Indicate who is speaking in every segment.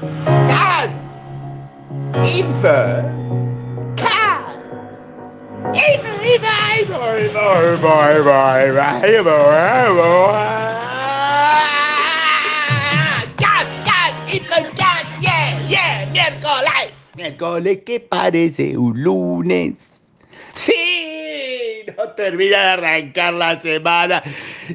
Speaker 1: Car. Info, info, info, info, info, info, info, info, Gas, gas, info, gas, yeah, yeah, miércoles. Miércoles que parece un lunes. Sí, no termina de arrancar la semana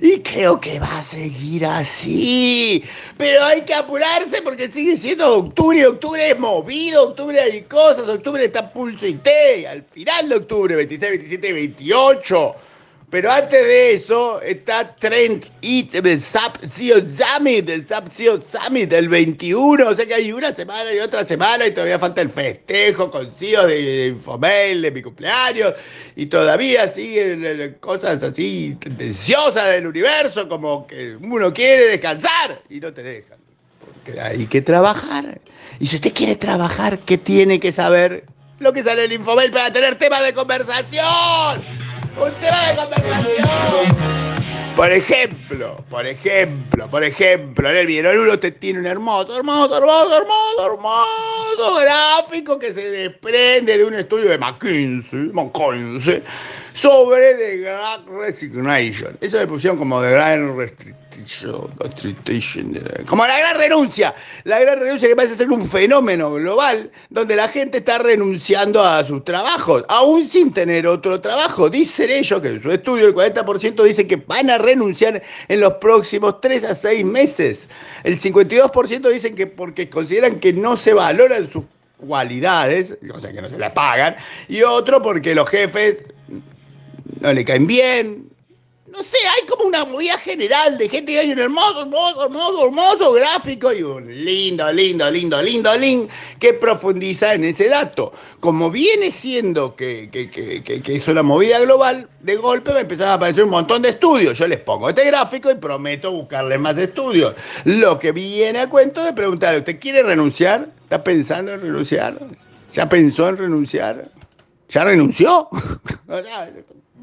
Speaker 1: y creo que va a seguir así. Pero hay que apurarse porque sigue siendo octubre. Octubre es movido, octubre hay cosas, octubre está pulso y té. Al final de octubre, 26, 27, 28. Pero antes de eso está Trent It, el Sap Summit, el Sap Summit del 21. O sea que hay una semana y otra semana y todavía falta el festejo con CEO de Infomail, de mi cumpleaños. Y todavía siguen cosas así tendenciosas del universo, como que uno quiere descansar y no te dejan. Porque hay que trabajar. Y si usted quiere trabajar, ¿qué tiene que saber? Lo que sale el Infomail para tener temas de conversación un tema de conversación. Por ejemplo, por ejemplo, por ejemplo, en el uno te tiene un hermoso, hermoso, hermoso, hermoso, hermoso gráfico que se desprende de un estudio de McKinsey, McKinsey sobre The Great Resignation. Eso le pusieron como The Great Restriction, como la gran renuncia. La gran renuncia que parece ser un fenómeno global donde la gente está renunciando a sus trabajos, aún sin tener otro trabajo. Dicen ellos que en su estudio el 40% dice que van a renunciar en los próximos 3 a 6 meses. El 52% dicen que porque consideran que no se valoran sus cualidades, o sea que no se las pagan, y otro porque los jefes no le caen bien. No sé, hay como una movida general de gente que hay un hermoso, hermoso, hermoso, hermoso gráfico y un lindo, lindo, lindo, lindo link que profundiza en ese dato. Como viene siendo que, que, que, que es una movida global, de golpe me empezaron a aparecer un montón de estudios. Yo les pongo este gráfico y prometo buscarle más estudios. Lo que viene a cuento de preguntar, ¿usted quiere renunciar? ¿Está pensando en renunciar? ¿Ya pensó en renunciar? ¿Ya renunció?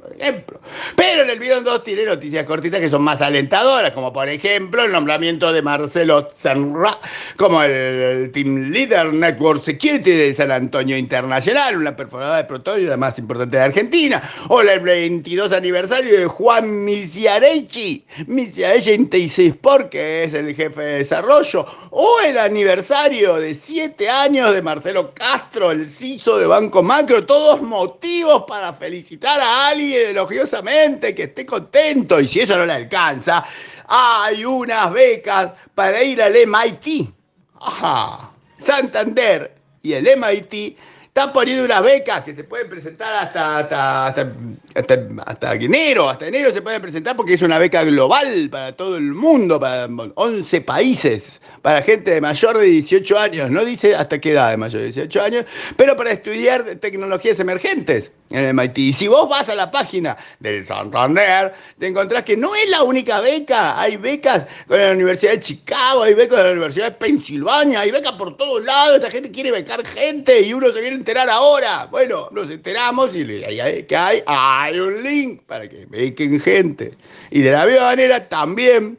Speaker 1: por ejemplo. Pero en el video 2 tiene noticias cortitas que son más alentadoras, como por ejemplo el nombramiento de Marcelo Zanra como el Team Leader Network Security de San Antonio Internacional, una perforadora de prototipo la más importante de Argentina, o el 22 aniversario de Juan Misiarechi, Misiarechi Sport, que es el jefe de desarrollo, o el aniversario de 7 años de Marcelo Castro, el CISO de Banco Macro, todos motivos para felicitar a alguien elogiosamente, que esté contento, y si eso no le alcanza, hay unas becas para ir al MIT. Santander y el MIT están poniendo unas becas que se pueden presentar hasta, hasta, hasta, hasta, enero, hasta enero se pueden presentar porque es una beca global para todo el mundo, para 11 países, para gente de mayor de 18 años, no dice hasta qué edad de mayor de 18 años, pero para estudiar tecnologías emergentes en MIT. Y si vos vas a la página del Santander, te encontrás que no es la única beca. Hay becas con la Universidad de Chicago, hay becas con la Universidad de Pensilvania, hay becas por todos lados. Esta gente quiere becar gente y uno se viene a enterar ahora. Bueno, nos enteramos y que hay, hay un link para que bequen gente. Y de la misma manera también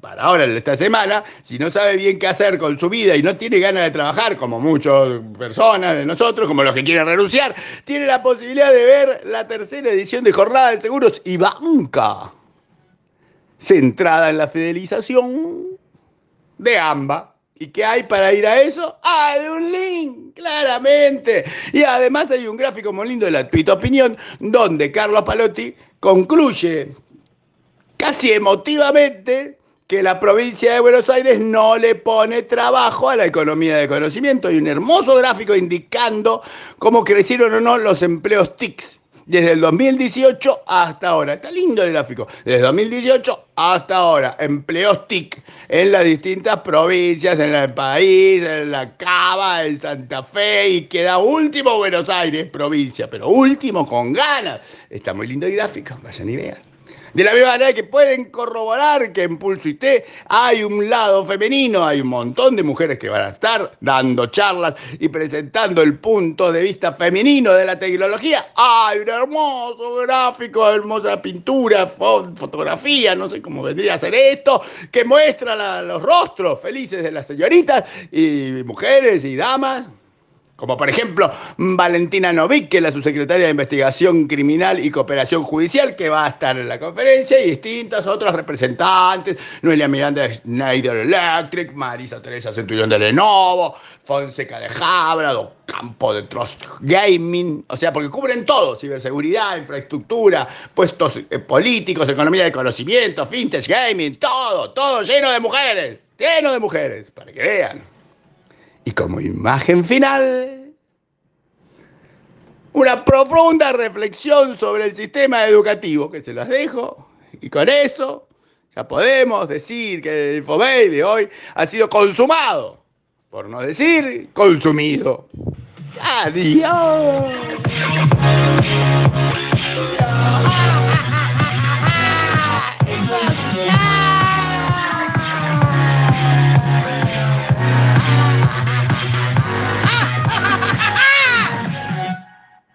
Speaker 1: para ahora, esta semana, si no sabe bien qué hacer con su vida y no tiene ganas de trabajar, como muchas personas de nosotros, como los que quieren renunciar, tiene la posibilidad de ver la tercera edición de Jornada de Seguros y Banca, centrada en la fidelización de AMBA. ¿Y qué hay para ir a eso? Hay un link, claramente. Y además hay un gráfico muy lindo de la Tuita Opinión, donde Carlos Palotti concluye casi emotivamente que la provincia de Buenos Aires no le pone trabajo a la economía de conocimiento. Hay un hermoso gráfico indicando cómo crecieron o no los empleos TICs desde el 2018 hasta ahora. Está lindo el gráfico. Desde 2018 hasta ahora, empleos TIC en las distintas provincias, en el país, en la Cava, en Santa Fe y queda último Buenos Aires, provincia, pero último con ganas. Está muy lindo el gráfico, vayan y vean. De la misma manera que pueden corroborar que en Pulso IT hay un lado femenino, hay un montón de mujeres que van a estar dando charlas y presentando el punto de vista femenino de la tecnología. Hay un hermoso gráfico, hermosa pintura, fotografía, no sé cómo vendría a ser esto, que muestra los rostros felices de las señoritas y mujeres y damas como por ejemplo Valentina Novik, que es la subsecretaria de Investigación Criminal y Cooperación Judicial, que va a estar en la conferencia, y distintos otros representantes, Noelia Miranda de Schneider Electric, Marisa Teresa Centurión de Lenovo, Fonseca de Jabra, Campo de Trust Gaming, o sea, porque cubren todo, ciberseguridad, infraestructura, puestos eh, políticos, economía de conocimiento, fintech, gaming, todo, todo lleno de mujeres, lleno de mujeres, para que vean. Como imagen final, una profunda reflexión sobre el sistema educativo, que se las dejo, y con eso ya podemos decir que el FOBEI de hoy ha sido consumado, por no decir consumido. Adiós.